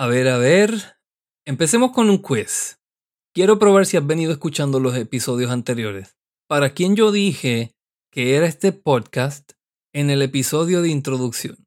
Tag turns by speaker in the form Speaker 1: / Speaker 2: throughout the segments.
Speaker 1: A ver, a ver. Empecemos con un quiz. Quiero probar si has venido escuchando los episodios anteriores. ¿Para quién yo dije que era este podcast en el episodio de introducción?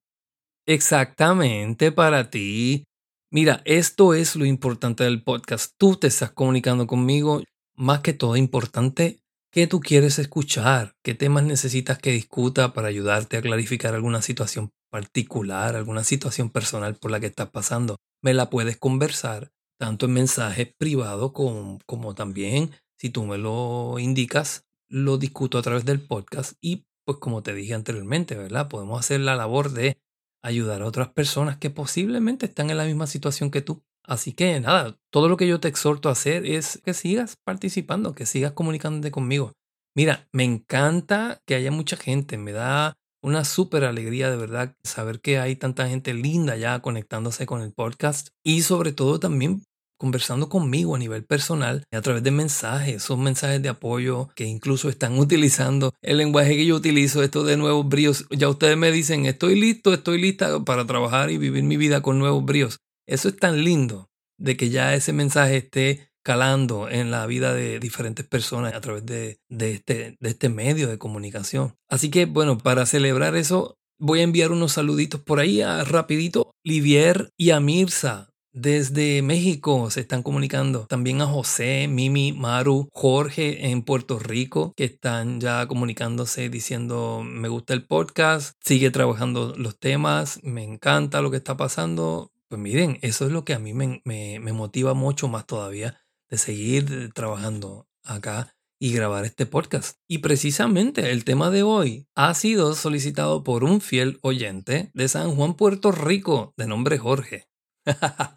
Speaker 1: Exactamente para ti. Mira, esto es lo importante del podcast. Tú te estás comunicando conmigo. Más que todo importante, ¿qué tú quieres escuchar? ¿Qué temas necesitas que discuta para ayudarte a clarificar alguna situación particular, alguna situación personal por la que estás pasando? Me la puedes conversar tanto en mensaje privado como, como también, si tú me lo indicas, lo discuto a través del podcast y pues como te dije anteriormente, ¿verdad? Podemos hacer la labor de ayudar a otras personas que posiblemente están en la misma situación que tú. Así que nada, todo lo que yo te exhorto a hacer es que sigas participando, que sigas comunicándote conmigo. Mira, me encanta que haya mucha gente, me da una súper alegría de verdad saber que hay tanta gente linda ya conectándose con el podcast y sobre todo también conversando conmigo a nivel personal a través de mensajes, esos mensajes de apoyo que incluso están utilizando el lenguaje que yo utilizo, esto de nuevos bríos. Ya ustedes me dicen, estoy listo, estoy lista para trabajar y vivir mi vida con nuevos bríos. Eso es tan lindo de que ya ese mensaje esté calando en la vida de diferentes personas a través de, este, de este medio de comunicación. Así que bueno, para celebrar eso, voy a enviar unos saluditos por ahí a rapidito. Livier y a Mirza desde México se están comunicando. También a José, Mimi, Maru, Jorge en Puerto Rico, que están ya comunicándose diciendo, me gusta el podcast, sigue trabajando los temas, me encanta lo que está pasando. Pues miren, eso es lo que a mí me, me motiva mucho más todavía de seguir trabajando acá y grabar este podcast. Y precisamente el tema de hoy ha sido solicitado por un fiel oyente de San Juan, Puerto Rico, de nombre Jorge.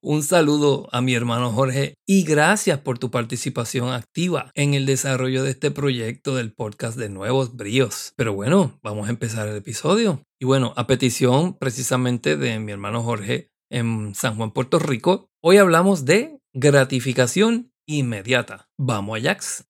Speaker 1: un saludo a mi hermano Jorge y gracias por tu participación activa en el desarrollo de este proyecto del podcast de Nuevos Bríos. Pero bueno, vamos a empezar el episodio. Y bueno, a petición precisamente de mi hermano Jorge en San Juan, Puerto Rico, hoy hablamos de Gratificación inmediata. Vamos a Jax.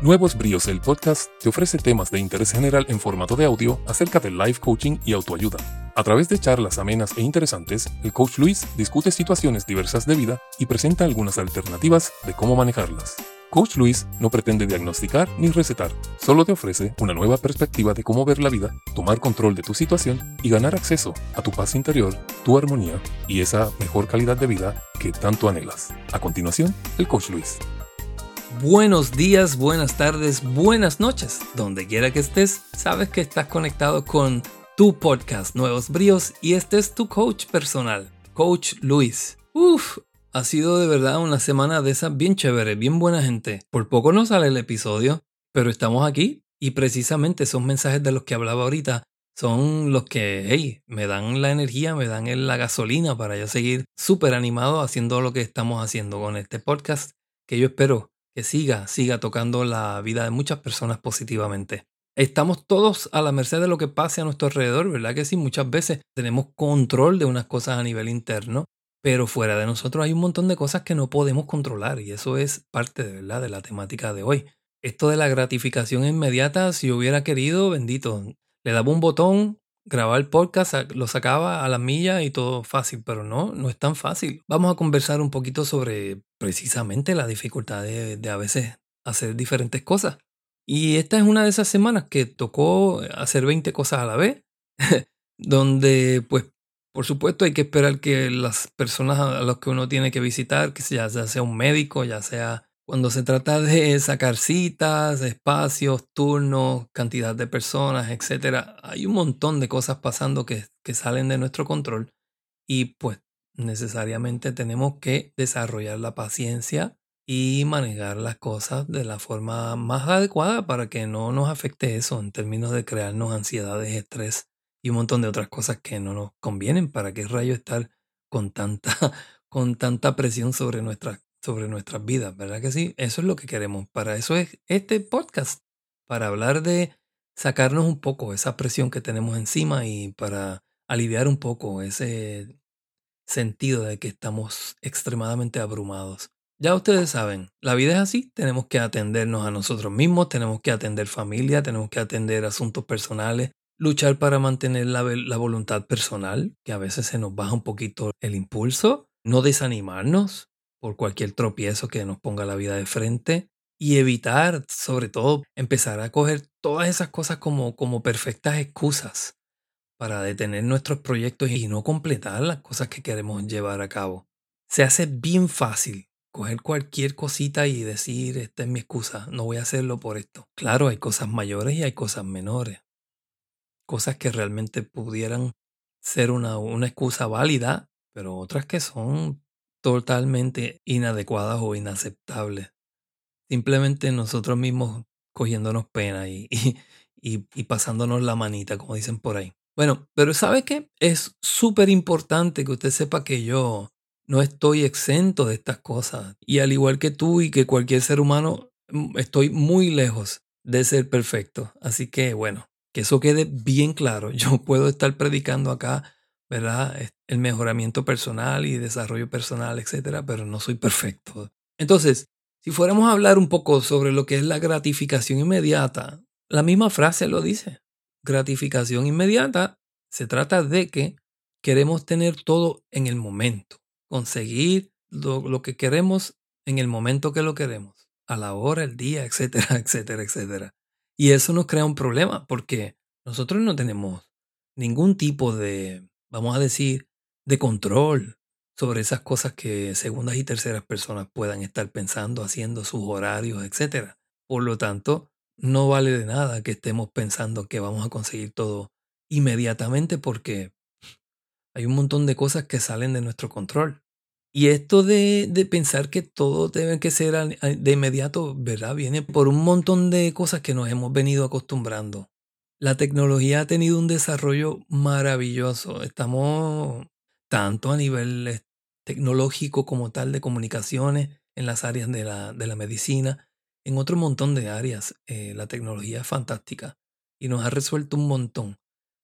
Speaker 2: Nuevos Bríos, el podcast, te ofrece temas de interés general en formato de audio acerca del life coaching y autoayuda. A través de charlas amenas e interesantes, el coach Luis discute situaciones diversas de vida y presenta algunas alternativas de cómo manejarlas. Coach Luis no pretende diagnosticar ni recetar, solo te ofrece una nueva perspectiva de cómo ver la vida, tomar control de tu situación y ganar acceso a tu paz interior, tu armonía y esa mejor calidad de vida que tanto anhelas. A continuación, el Coach Luis.
Speaker 1: Buenos días, buenas tardes, buenas noches. Donde quiera que estés, sabes que estás conectado con tu podcast Nuevos Bríos y este es tu coach personal, Coach Luis. Uf, ha sido de verdad una semana de esas bien chévere, bien buena gente. Por poco no sale el episodio, pero estamos aquí y precisamente esos mensajes de los que hablaba ahorita son los que, hey, me dan la energía, me dan la gasolina para yo seguir súper animado haciendo lo que estamos haciendo con este podcast, que yo espero que siga, siga tocando la vida de muchas personas positivamente. Estamos todos a la merced de lo que pase a nuestro alrededor, ¿verdad que sí? Muchas veces tenemos control de unas cosas a nivel interno pero fuera de nosotros hay un montón de cosas que no podemos controlar y eso es parte de, ¿verdad? de la temática de hoy. Esto de la gratificación inmediata, si hubiera querido, bendito, le daba un botón, grababa el podcast, lo sacaba a la milla y todo fácil, pero no, no es tan fácil. Vamos a conversar un poquito sobre precisamente la dificultad de, de a veces hacer diferentes cosas. Y esta es una de esas semanas que tocó hacer 20 cosas a la vez, donde pues por supuesto, hay que esperar que las personas a las que uno tiene que visitar, que ya sea un médico, ya sea cuando se trata de sacar citas, espacios, turnos, cantidad de personas, etc. Hay un montón de cosas pasando que, que salen de nuestro control y pues necesariamente tenemos que desarrollar la paciencia y manejar las cosas de la forma más adecuada para que no nos afecte eso en términos de crearnos ansiedades, estrés y un montón de otras cosas que no nos convienen. ¿Para qué rayo estar con tanta, con tanta presión sobre nuestras, sobre nuestras vidas? ¿Verdad que sí? Eso es lo que queremos. Para eso es este podcast, para hablar de sacarnos un poco esa presión que tenemos encima y para aliviar un poco ese sentido de que estamos extremadamente abrumados. Ya ustedes saben, la vida es así, tenemos que atendernos a nosotros mismos, tenemos que atender familia, tenemos que atender asuntos personales, luchar para mantener la, la, voluntad personal, que a veces se nos baja un poquito el impulso, no desanimarnos por cualquier tropiezo que nos ponga la vida de frente y evitar, sobre todo, empezar a coger todas esas cosas como, como perfectas excusas para detener nuestros proyectos y no completar las cosas que queremos llevar a cabo. Se hace bien fácil coger cualquier cosita y decir, esta es mi excusa, no voy a hacerlo por esto. Claro, hay cosas mayores y hay cosas menores. Cosas que realmente pudieran ser una, una excusa válida, pero otras que son totalmente inadecuadas o inaceptables. Simplemente nosotros mismos cogiéndonos pena y, y, pasándonos la manita, como dicen por ahí. Bueno, pero ¿sabe qué? Es súper importante que usted sepa que yo no estoy exento de estas cosas. Y al igual que tú y que cualquier ser humano, mm, estoy muy lejos de ser perfecto. Así que bueno, que eso quede bien claro. Yo puedo estar predicando acá, ¿verdad? El mejoramiento personal y desarrollo personal, etcétera, pero no soy perfecto. Entonces, si fuéramos a hablar un poco sobre lo que es la gratificación inmediata, la misma frase lo dice. Gratificación inmediata se trata de que queremos tener todo en el momento conseguir lo, que queremos en el momento que lo queremos, a la hora, el día, etcétera, etcétera, etcétera. Y eso nos crea un problema porque nosotros no tenemos ningún tipo de, vamos a decir, de control sobre esas cosas que segundas y terceras personas puedan estar pensando, haciendo sus horarios, etcétera. Por lo tanto, no vale de nada que estemos pensando que vamos a conseguir todo inmediatamente porque hay un montón de cosas que salen de nuestro control. Y esto de, pensar que todo debe que ser de inmediato, ¿verdad? Viene por un montón de cosas que nos hemos venido acostumbrando. La tecnología ha tenido un desarrollo maravilloso. Estamos tanto a nivel tecnológico como tal de comunicaciones en las áreas de la, de la medicina, en otro montón de áreas. Eh, la tecnología es fantástica y nos ha resuelto un montón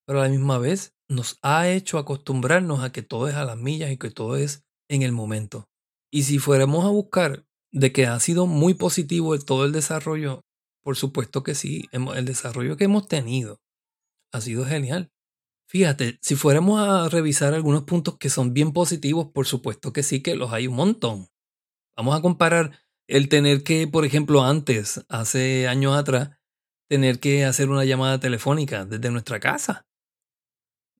Speaker 1: pero a la misma vez nos ha hecho acostumbrarnos a que todo es a las millas y que todo es en el momento. Y si fuéramos a buscar de que ha sido muy positivo todo el desarrollo, por supuesto que sí, el desarrollo que hemos tenido ha sido genial. Fíjate, si fuéramos a revisar algunos puntos que son bien positivos, por supuesto que sí, que los hay un montón. Vamos a comparar el tener que, por ejemplo, antes, hace años atrás, tener que hacer una llamada telefónica desde nuestra casa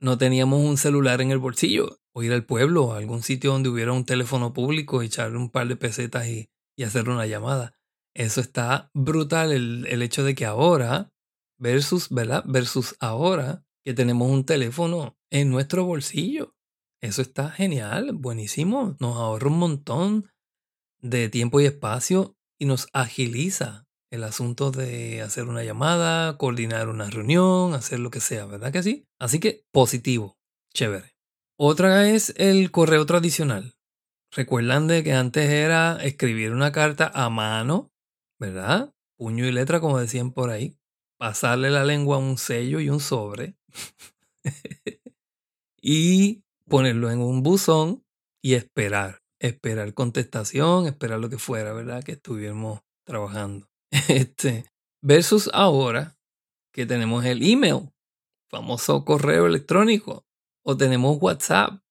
Speaker 1: no teníamos un celular en el bolsillo, o ir al pueblo, a algún sitio donde hubiera un teléfono público, echarle un par de pesetas y, y hacer una llamada. Eso está brutal, el, el, hecho de que ahora, versus, ¿verdad? Versus ahora, que tenemos un teléfono en nuestro bolsillo. Eso está genial, buenísimo. Nos ahorra un montón de tiempo y espacio y nos agiliza el asunto de hacer una llamada, coordinar una reunión, hacer lo que sea, ¿verdad que sí? Así que positivo, chévere. Otra es el correo tradicional. Recuerdan de que antes era escribir una carta a mano, ¿verdad? Puño y letra, como decían por ahí. Pasarle la lengua a un sello y un sobre. y ponerlo en un buzón y esperar. Esperar contestación, esperar lo que fuera, ¿verdad? Que estuviéramos trabajando. Este, versus ahora que tenemos el email, famoso correo electrónico, o tenemos WhatsApp,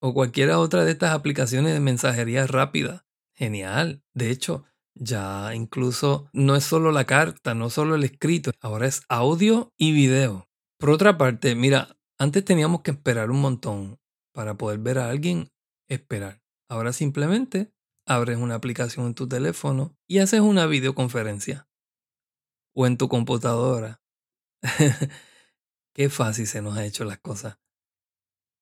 Speaker 1: o cualquiera otra de estas aplicaciones de mensajería rápida. Genial. De hecho, ya incluso no es solo la carta, no solo el escrito, ahora es audio y video. Por otra parte, mira, antes teníamos que esperar un montón para poder ver a alguien esperar. Ahora simplemente abres una aplicación en tu teléfono y haces una videoconferencia. O en tu computadora. Qué fácil se nos ha hecho las cosas.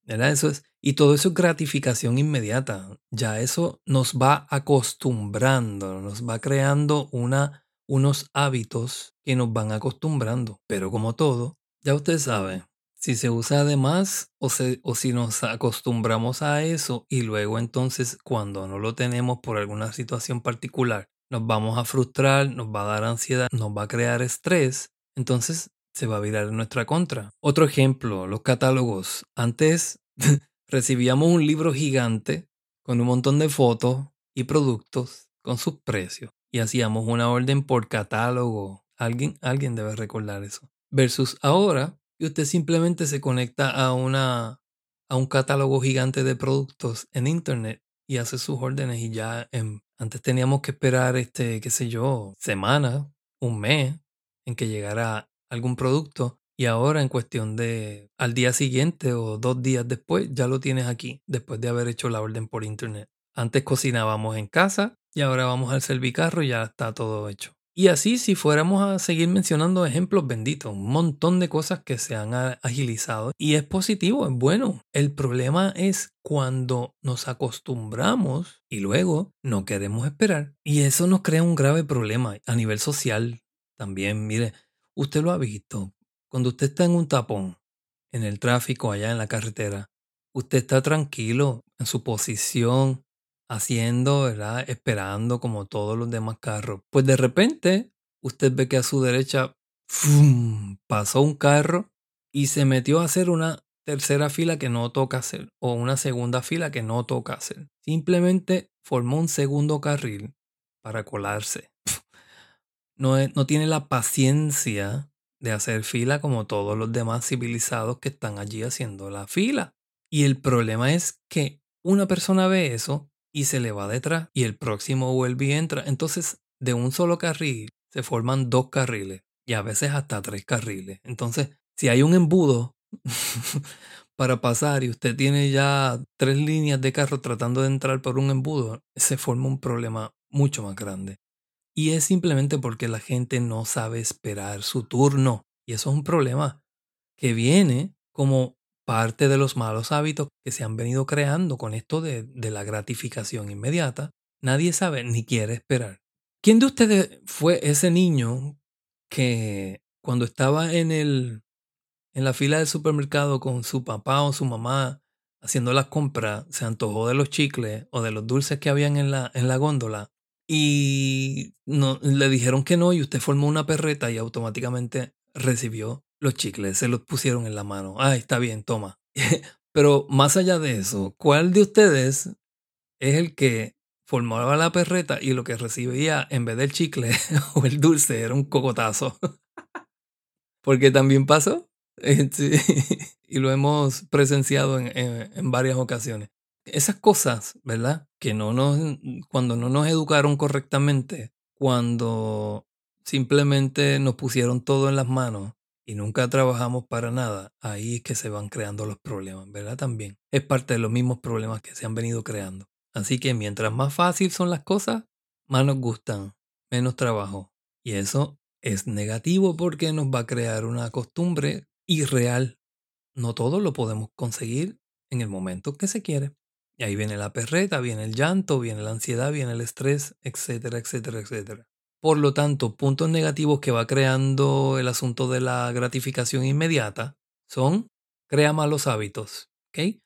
Speaker 1: ¿Verdad? Eso es, y todo eso es gratificación inmediata. Ya eso nos va acostumbrando, nos va creando una, unos hábitos que nos van acostumbrando. Pero como todo, ya usted sabe, si se usa de más o, o si nos acostumbramos a eso y luego entonces cuando no lo tenemos por alguna situación particular, nos vamos a frustrar, nos va a dar ansiedad, nos va a crear estrés, entonces se va a virar en nuestra contra. Otro ejemplo, los catálogos. Antes recibíamos un libro gigante con un montón de fotos y productos con sus precios y hacíamos una orden por catálogo. Alguien, alguien debe recordar eso. Versus ahora, que usted simplemente se conecta a, una, a un catálogo gigante de productos en Internet y hace sus órdenes y ya antes teníamos que esperar, este, qué sé yo, semanas, un mes en que llegara algún producto y ahora en cuestión de al día siguiente o dos días después ya lo tienes aquí después de haber hecho la orden por internet. Antes cocinábamos en casa y ahora vamos al servicarro y ya está todo hecho. Y así si fuéramos a seguir mencionando ejemplos benditos, un montón de cosas que se han agilizado y es positivo, es bueno. El problema es cuando nos acostumbramos y luego no queremos esperar. Y eso nos crea un grave problema a nivel social también. Mire, usted lo ha visto. Cuando usted está en un tapón, en el tráfico, allá en la carretera, usted está tranquilo en su posición, haciendo, ¿verdad? Esperando como todos los demás carros. Pues de repente, usted ve que a su derecha pasó un carro y se metió a hacer una tercera fila que no toca hacer o una segunda fila que no toca hacer. Simplemente formó un segundo carril para colarse. No, no tiene la paciencia de hacer fila como todos los demás civilizados que están allí haciendo la fila. Y el problema es que una persona ve eso y se le va detrás y el próximo vuelve y entra. Entonces, de un solo carril se forman dos carriles y a veces hasta tres carriles. Entonces, si hay un embudo para pasar y usted tiene ya tres líneas de carro tratando de entrar por un embudo, se forma un problema mucho más grande. Y es simplemente porque la gente no sabe esperar su turno. Y eso es un problema que viene como parte de los malos hábitos que se han venido creando con esto de, la gratificación inmediata, nadie sabe ni quiere esperar. ¿Quién de ustedes fue ese niño que cuando estaba en, el, en la fila del supermercado con su papá o su mamá haciendo las compras, se antojó de los chicles o de los dulces que habían en la, en la góndola y no, le dijeron que no y usted formó una perreta y automáticamente recibió los chicles, se los pusieron en la mano. Ah, está bien, toma. Pero más allá de eso, ¿cuál de ustedes es el que formaba la perreta y lo que recibía en vez del chicle o el dulce era un cocotazo? Porque también pasó. y lo hemos presenciado en, en, varias ocasiones. Esas cosas, ¿verdad? Que no nos, cuando no nos educaron correctamente, cuando simplemente nos pusieron todo en las manos, y nunca trabajamos para nada, ahí es que se van creando los problemas, ¿verdad? También es parte de los mismos problemas que se han venido creando. Así que mientras más fácil son las cosas, más nos gustan, menos trabajo. Y eso es negativo porque nos va a crear una costumbre irreal. No todo lo podemos conseguir en el momento que se quiere. Y ahí viene la perreta, viene el llanto, viene la ansiedad, viene el estrés, etcétera, etcétera, etcétera. Por lo tanto, puntos negativos que va creando el asunto de la gratificación inmediata son crea malos hábitos. ¿ok?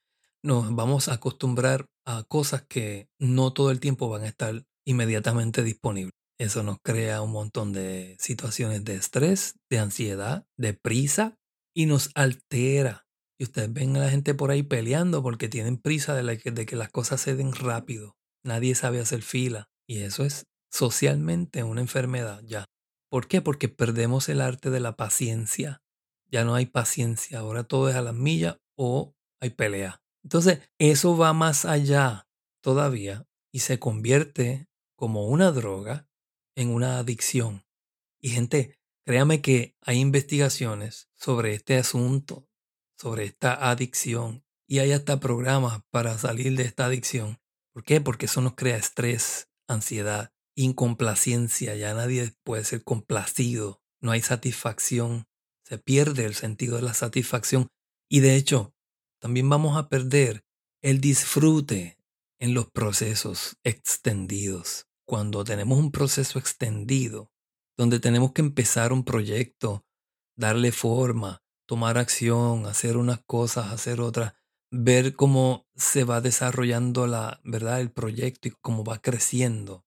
Speaker 1: Nos vamos a acostumbrar a cosas que no todo el tiempo van a estar inmediatamente disponibles. Eso nos crea un montón de situaciones de estrés, de ansiedad, de prisa y nos altera. Y ustedes ven a la gente por ahí peleando porque tienen prisa de, de que las cosas se den rápido. Nadie sabe hacer fila. Y eso es socialmente una enfermedad ya. ¿Por qué? Porque perdemos el arte de la paciencia. Ya no hay paciencia, ahora todo es a las millas o hay pelea. Entonces, eso va más allá todavía y se convierte como una droga en una adicción. Y gente, créame que hay investigaciones sobre este asunto, sobre esta adicción, y hay hasta programas para salir de esta adicción. ¿Por qué? Porque eso nos crea estrés, ansiedad, incomplacencia, ya nadie puede ser complacido, no hay satisfacción, se pierde el sentido de la satisfacción y de hecho también vamos a perder el disfrute en los procesos extendidos. Cuando tenemos un proceso extendido, donde tenemos que empezar un proyecto, darle forma, tomar acción, hacer unas cosas, hacer otras, ver cómo se va desarrollando la, ¿verdad? el proyecto y cómo va creciendo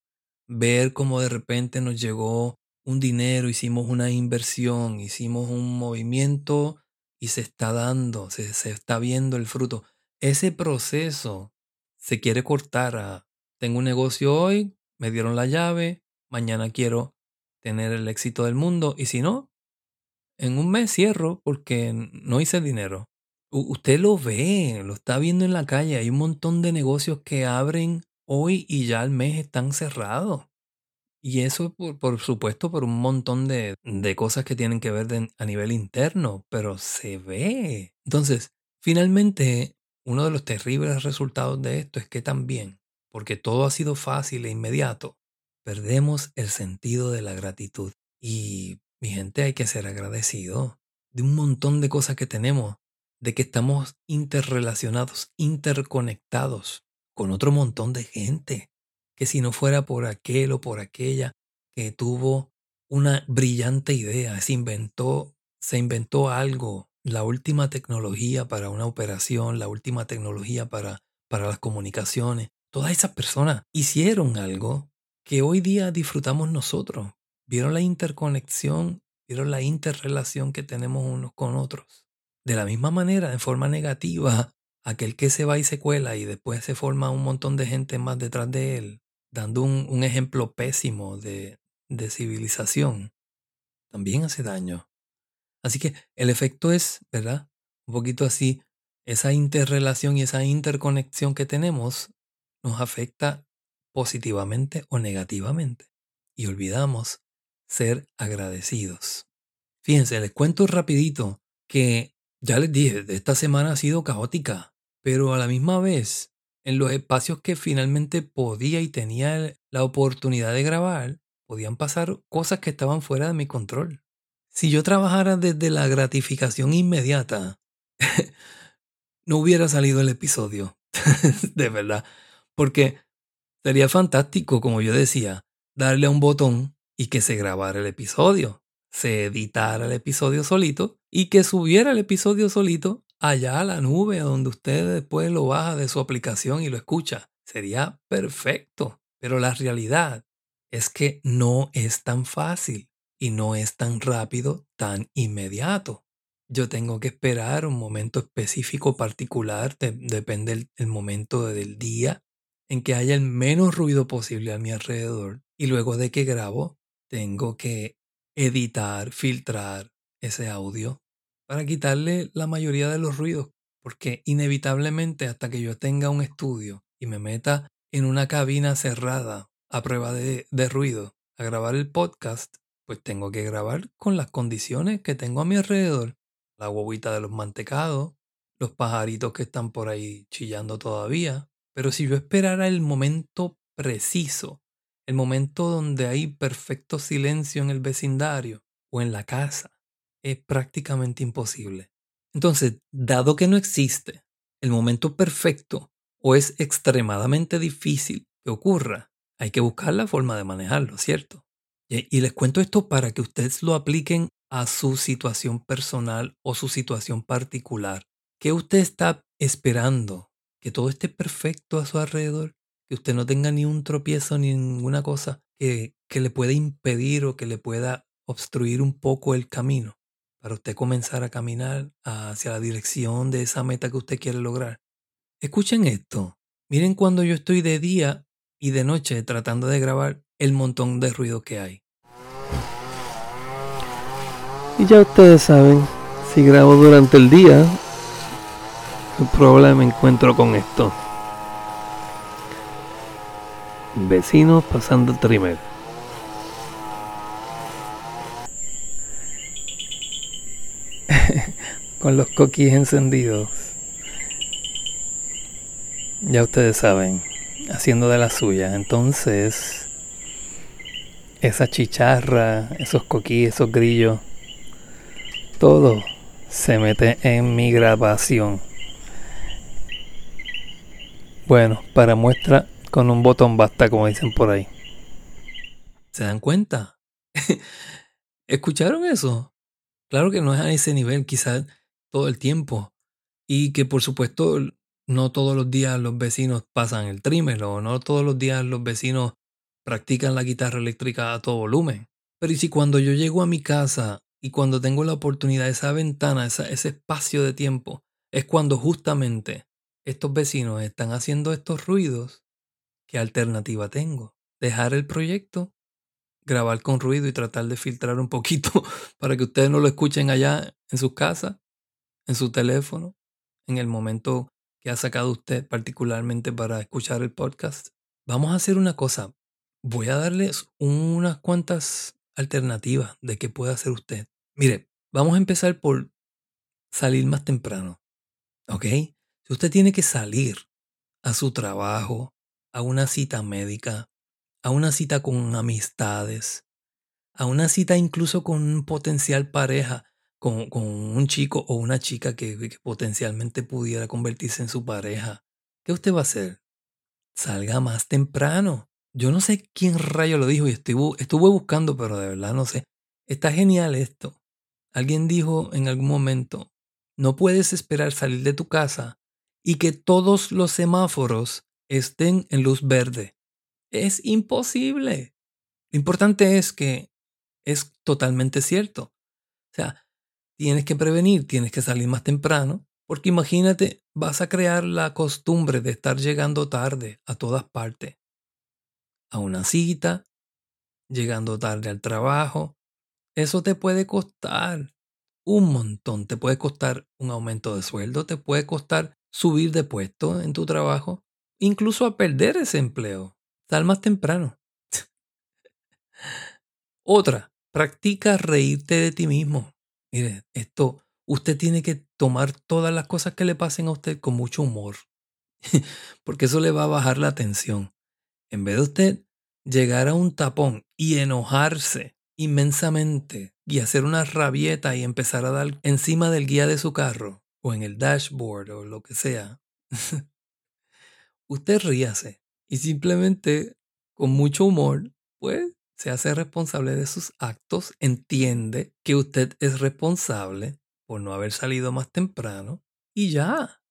Speaker 1: ver cómo de repente nos llegó un dinero, hicimos una inversión, hicimos un movimiento y se está dando, se, está viendo el fruto. Ese proceso se quiere cortar a, tengo un negocio hoy, me dieron la llave, mañana quiero tener el éxito del mundo y si no, en un mes cierro porque no hice dinero. usted lo ve, lo está viendo en la calle. Hay un montón de negocios que abren hoy y ya al mes están cerrados. Y eso, por, por supuesto, por un montón de, de cosas que tienen que ver a nivel interno, pero se ve. Entonces, finalmente, uno de los terribles resultados de esto es que también, porque todo ha sido fácil e inmediato, perdemos el sentido de la gratitud. Y, mi gente, hay que ser agradecido de un montón de cosas que tenemos, de que estamos interrelacionados, interconectados con otro montón de gente que si no fuera por aquel o por aquella que tuvo una brillante idea, se inventó, se inventó algo, la última tecnología para una operación, la última tecnología para, para las comunicaciones. Todas esas personas hicieron algo que hoy día disfrutamos nosotros. Vieron la interconexión, vieron la interrelación que tenemos unos con otros. De la misma manera, en forma negativa, aquel que se va y se cuela y después se forma un montón de gente más detrás de él, dando un, ejemplo pésimo de, de civilización, también hace daño. Así que el efecto es, ¿verdad? Un poquito así, esa interrelación y esa interconexión que tenemos nos afecta positivamente o negativamente. Y olvidamos ser agradecidos. Fíjense, les cuento rapidito que ya les dije, esta semana ha sido caótica, pero a la misma vez en los espacios que finalmente podía y tenía la oportunidad de grabar, podían pasar cosas que estaban fuera de mi control. Si yo trabajara desde la gratificación inmediata, no hubiera salido el episodio, de verdad, porque sería fantástico, como yo decía, darle a un botón y que se grabara el episodio, se editara el episodio solito y que subiera el episodio solito allá a la nube donde usted después lo baja de su aplicación y lo escucha. Sería perfecto. Pero la realidad es que no es tan fácil y no es tan rápido, tan inmediato. Yo tengo que esperar un momento específico particular, depende del momento del día, en que haya el menos ruido posible a mi alrededor. Y luego de que grabo, tengo que editar, filtrar ese audio para quitarle la mayoría de los ruidos, porque inevitablemente hasta que yo tenga un estudio y me meta en una cabina cerrada a prueba de, ruido a grabar el podcast, pues tengo que grabar con las condiciones que tengo a mi alrededor. La guaguita de los mantecados, los pajaritos que están por ahí chillando todavía. Pero si yo esperara el momento preciso, el momento donde hay perfecto silencio en el vecindario o en la casa, es prácticamente imposible. Entonces, dado que no existe el momento perfecto o es extremadamente difícil que ocurra, hay que buscar la forma de manejarlo, ¿cierto? Y, les cuento esto para que ustedes lo apliquen a su situación personal o su situación particular. ¿Qué usted está esperando? ¿Que todo esté perfecto a su alrededor? ¿Que usted no tenga ni un tropiezo ni ninguna cosa que, que le pueda impedir o que le pueda obstruir un poco el camino? para usted comenzar a caminar hacia la dirección de esa meta que usted quiere lograr. Escuchen esto. Miren cuando yo estoy de día y de noche tratando de grabar el montón de ruido que hay.
Speaker 3: Y ya ustedes saben, si grabo durante el día, probablemente me encuentro con esto. Vecinos pasando el con los coquis encendidos. Ya ustedes saben, haciendo de la suya. Entonces, esa chicharra, esos coquis, esos grillos, todo se mete en mi grabación. Bueno, para muestra, con un botón basta, como dicen por ahí.
Speaker 1: ¿Se dan cuenta? ¿Escucharon eso? Claro que no es a ese nivel, quizás todo el tiempo. Y que por supuesto no todos los días los vecinos pasan el trimmer no todos los días los vecinos practican la guitarra eléctrica a todo volumen. Pero y si cuando yo llego a mi casa y cuando tengo la oportunidad, esa ventana, ese espacio de tiempo, es cuando justamente estos vecinos están haciendo estos ruidos, ¿qué alternativa tengo? ¿Dejar el proyecto grabar con ruido y tratar de filtrar un poquito para que ustedes no lo escuchen allá en su casa, en su teléfono, en el momento que ha sacado usted particularmente para escuchar el podcast. Vamos a hacer una cosa. Voy a darles unas cuantas alternativas de qué puede hacer usted. Mire, vamos a empezar por salir más temprano. ¿Ok? Si usted tiene que salir a su trabajo, a una cita médica, a una cita con amistades, a una cita incluso con un potencial pareja, con, un chico o una chica que, que, potencialmente pudiera convertirse en su pareja, ¿qué usted va a hacer? Salga más temprano. Yo no sé quién rayo lo dijo y estuve, estuve buscando, pero de verdad no sé. Está genial esto. Alguien dijo en algún momento, no puedes esperar salir de tu casa y que todos los semáforos estén en luz verde. Es imposible. Lo importante es que es totalmente cierto. O sea, tienes que prevenir, tienes que salir más temprano, porque imagínate, vas a crear la costumbre de estar llegando tarde a todas partes. A una cita, llegando tarde al trabajo. Eso te puede costar un montón. Te puede costar un aumento de sueldo, te puede costar subir de puesto en tu trabajo, incluso a perder ese empleo. Sal más temprano. Otra, practica reírte de ti mismo. Mire, esto, usted tiene que tomar todas las cosas que le pasen a usted con mucho humor, porque eso le va a bajar la tensión. En vez de usted llegar a un tapón y enojarse inmensamente y hacer una rabieta y empezar a dar encima del guía de su carro o en el dashboard o lo que sea, usted ríase y simplemente con mucho humor, pues se hace responsable de sus actos, entiende que usted es responsable por no haber salido más temprano y ya.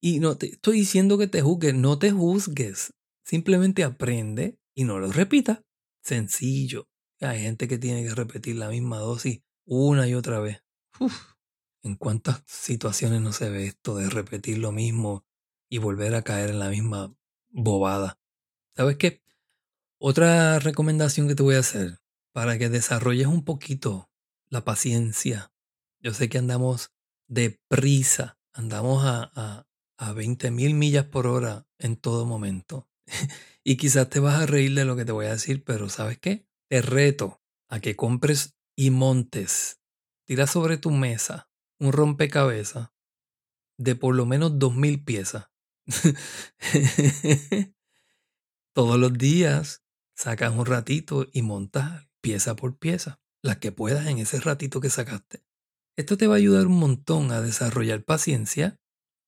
Speaker 1: Y no te estoy diciendo que te juzgues, no te juzgues. Simplemente aprende y no lo repita. Sencillo. Hay gente que tiene que repetir la misma dosis una y otra vez. ¿En cuántas situaciones no se ve esto de repetir lo mismo y volver a caer en la misma bobada? ¿Sabes qué? Otra recomendación que te voy a hacer para que desarrolles un poquito la paciencia. Yo sé que andamos deprisa, andamos a, a, a 20 mil millas por hora en todo momento. y quizás te vas a reír de lo que te voy a decir, pero ¿sabes qué? Te reto a que compres y montes, tira sobre tu mesa un rompecabezas de por lo menos dos mil piezas. Todos los días sacas un ratito y montas pieza por pieza, las que puedas en ese ratito que sacaste. Esto te va a ayudar un montón a desarrollar paciencia,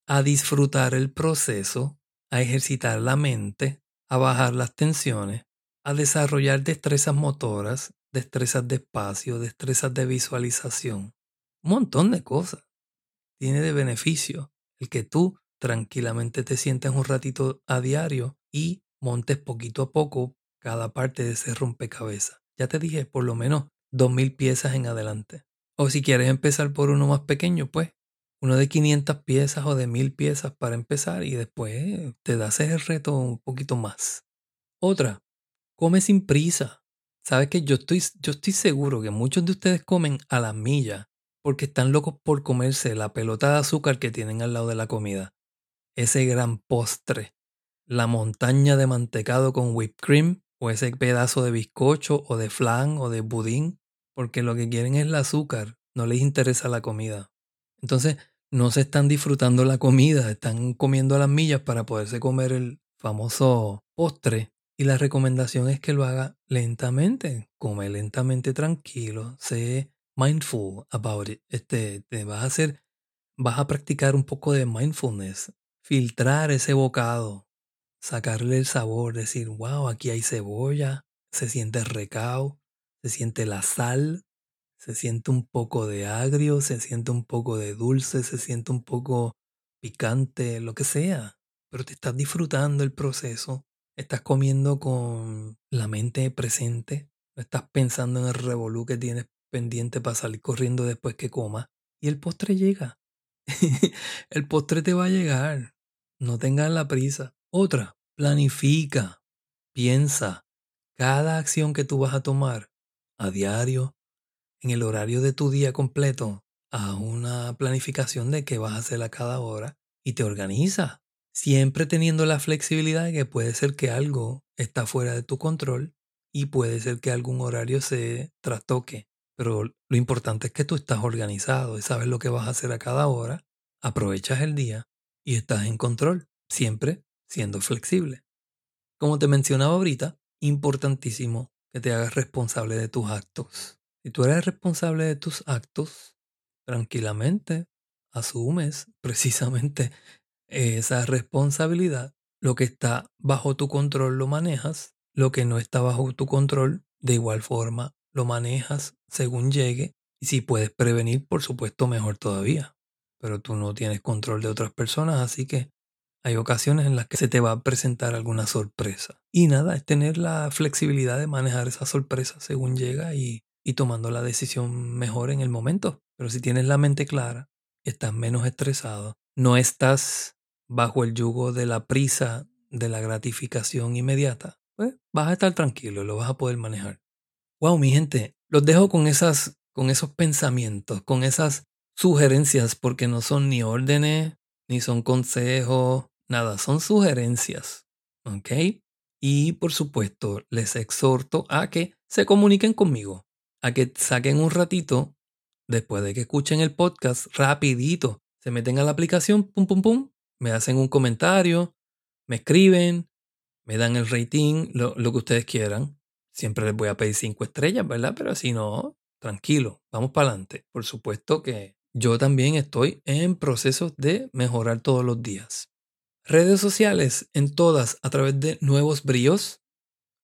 Speaker 1: a disfrutar el proceso, a ejercitar la mente, a bajar las tensiones, a desarrollar destrezas motoras, destrezas de espacio, destrezas de visualización. Un montón de cosas. Tiene de beneficio el que tú tranquilamente te sientes un ratito a diario y montes poquito a poco cada parte de ese rompecabezas. Ya te dije, por lo menos dos mil piezas en adelante. O si quieres empezar por uno más pequeño, pues uno de 500 piezas o de mil piezas para empezar y después te das el reto un poquito más. Otra, come sin prisa. Sabes que yo estoy, yo estoy seguro que muchos de ustedes comen a la milla porque están locos por comerse la pelota de azúcar que tienen al lado de la comida. Ese gran postre la montaña de mantecado con whipped cream o ese pedazo de bizcocho o de flan o de budín, porque lo que quieren es el azúcar, no les interesa la comida. Entonces, no se están disfrutando la comida, están comiendo a las millas para poderse comer el famoso postre. Y la recomendación es que lo haga lentamente, come lentamente tranquilo, sé mindful about it. Este, te vas a hacer, vas a practicar un poco de mindfulness, filtrar ese bocado, sacarle el sabor, decir, wow, aquí hay cebolla, se siente el recao, se siente la sal, se siente un poco de agrio, se siente un poco de dulce, se siente un poco picante, lo que sea, pero te estás disfrutando el proceso, estás comiendo con la mente presente, no estás pensando en el revolú que tienes pendiente para salir corriendo después que comas y el postre llega. el postre te va a llegar, no tengas la prisa. Otra, planifica, piensa. Cada acción que tú vas a tomar a diario, en el horario de tu día completo, a una planificación de qué vas a hacer a cada hora y te organiza. Siempre teniendo la flexibilidad de que puede ser que algo está fuera de tu control y puede ser que algún horario se trastoque. Pero lo importante es que tú estás organizado y sabes lo que vas a hacer a cada hora, aprovechas el día y estás en control, siempre siendo flexible. Como te mencionaba ahorita, importantísimo que te hagas responsable de tus actos. Si tú eres responsable de tus actos, tranquilamente asumes precisamente esa responsabilidad. Lo que está bajo tu control lo manejas, lo que no está bajo tu control de igual forma lo manejas según llegue y si puedes prevenir, por supuesto, mejor todavía. Pero tú no tienes control de otras personas, así que hay ocasiones en las que se te va a presentar alguna sorpresa. Y nada, es tener la flexibilidad de manejar esa sorpresa según llega y, y tomando la decisión mejor en el momento. Pero si tienes la mente clara, estás menos estresado, no estás bajo el yugo de la prisa de la gratificación inmediata, pues vas a estar tranquilo, lo vas a poder manejar. Wow, mi gente, los dejo con esas, con esos pensamientos, con esas sugerencias, porque no son ni órdenes, ni son consejos, nada, son sugerencias. ¿Ok? Y por supuesto, les exhorto a que se comuniquen conmigo, a que saquen un ratito después de que escuchen el podcast, rapidito, se meten a la aplicación, pum, pum, pum, me hacen un comentario, me escriben, me dan el rating, lo, lo que ustedes quieran. Siempre les voy a pedir cinco estrellas, ¿verdad? Pero si no, tranquilo, vamos para adelante. Por supuesto que yo también estoy en proceso de mejorar todos los días. Redes sociales en todas a través de Nuevos Bríos,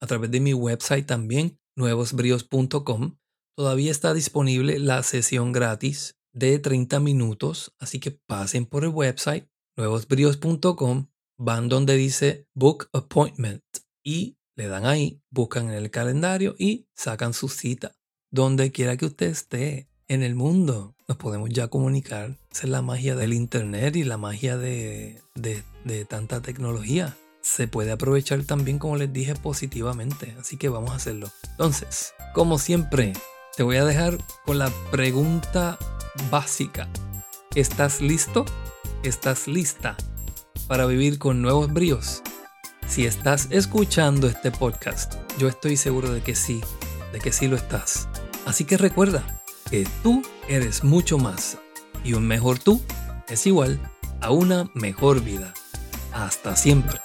Speaker 1: a través de mi website también, nuevosbríos.com. Todavía está disponible la sesión gratis de 30 minutos, así que pasen por el website nuevosbríos.com, van donde dice Book Appointment y le dan ahí, buscan en el calendario y sacan su cita. Donde quiera que usted esté en el mundo, nos podemos ya comunicar. Esa es la magia del Internet y la magia de, de, de tanta tecnología. Se puede aprovechar también, como les dije, positivamente. Así que vamos a hacerlo. Entonces, como siempre, te voy a dejar con la pregunta básica. ¿Estás listo? ¿Estás lista para vivir con nuevos bríos? Si estás escuchando este podcast, yo estoy seguro de que sí, de que sí lo estás. Así que recuerda que tú eres mucho más y un mejor tú es igual a una mejor vida. Hasta siempre.